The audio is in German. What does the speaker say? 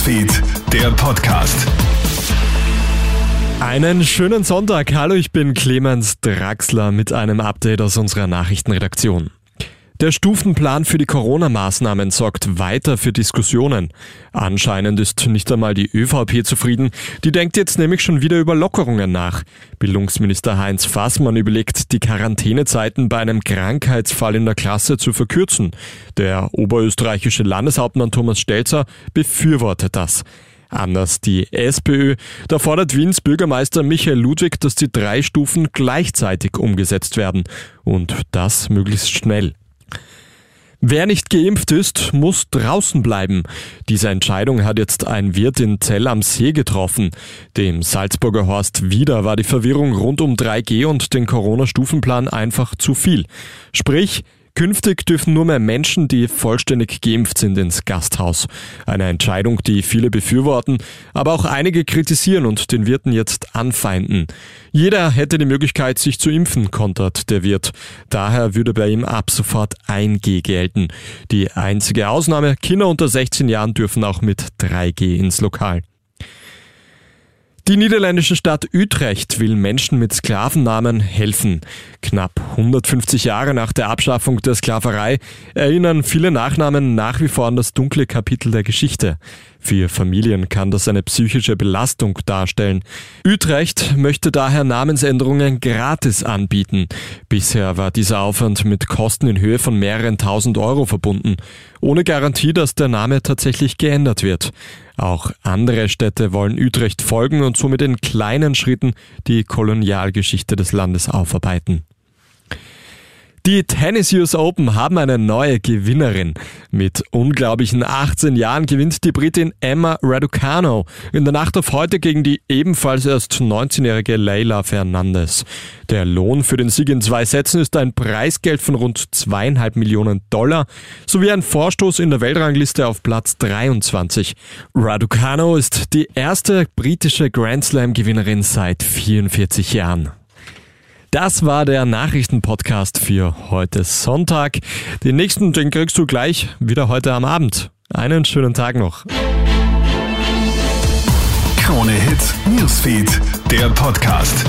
Newsfeed, der Podcast. Einen schönen Sonntag. Hallo, ich bin Clemens Draxler mit einem Update aus unserer Nachrichtenredaktion. Der Stufenplan für die Corona-Maßnahmen sorgt weiter für Diskussionen. Anscheinend ist nicht einmal die ÖVP zufrieden. Die denkt jetzt nämlich schon wieder über Lockerungen nach. Bildungsminister Heinz Fassmann überlegt, die Quarantänezeiten bei einem Krankheitsfall in der Klasse zu verkürzen. Der oberösterreichische Landeshauptmann Thomas Stelzer befürwortet das. Anders die SPÖ. Da fordert Wiens Bürgermeister Michael Ludwig, dass die drei Stufen gleichzeitig umgesetzt werden. Und das möglichst schnell. Wer nicht geimpft ist, muss draußen bleiben. Diese Entscheidung hat jetzt ein Wirt in Zell am See getroffen. Dem Salzburger Horst Wieder war die Verwirrung rund um 3G und den Corona-Stufenplan einfach zu viel. Sprich, Künftig dürfen nur mehr Menschen, die vollständig geimpft sind, ins Gasthaus. Eine Entscheidung, die viele befürworten, aber auch einige kritisieren und den Wirten jetzt anfeinden. Jeder hätte die Möglichkeit, sich zu impfen, kontert der Wirt. Daher würde bei ihm ab sofort 1G gelten. Die einzige Ausnahme, Kinder unter 16 Jahren dürfen auch mit 3G ins Lokal. Die niederländische Stadt Utrecht will Menschen mit Sklavennamen helfen. Knapp 150 Jahre nach der Abschaffung der Sklaverei erinnern viele Nachnamen nach wie vor an das dunkle Kapitel der Geschichte. Für Familien kann das eine psychische Belastung darstellen. Utrecht möchte daher Namensänderungen gratis anbieten. Bisher war dieser Aufwand mit Kosten in Höhe von mehreren tausend Euro verbunden, ohne Garantie, dass der Name tatsächlich geändert wird. Auch andere Städte wollen Utrecht folgen und somit in kleinen Schritten die Kolonialgeschichte des Landes aufarbeiten. Die Tennis US Open haben eine neue Gewinnerin. Mit unglaublichen 18 Jahren gewinnt die Britin Emma Raducano in der Nacht auf heute gegen die ebenfalls erst 19-jährige Leila Fernandez. Der Lohn für den Sieg in zwei Sätzen ist ein Preisgeld von rund zweieinhalb Millionen Dollar sowie ein Vorstoß in der Weltrangliste auf Platz 23. Raducano ist die erste britische Grand Slam Gewinnerin seit 44 Jahren. Das war der Nachrichtenpodcast für heute Sonntag. Den nächsten, den kriegst du gleich wieder heute am Abend. Einen schönen Tag noch. Krone Hits, Newsfeed, der Podcast.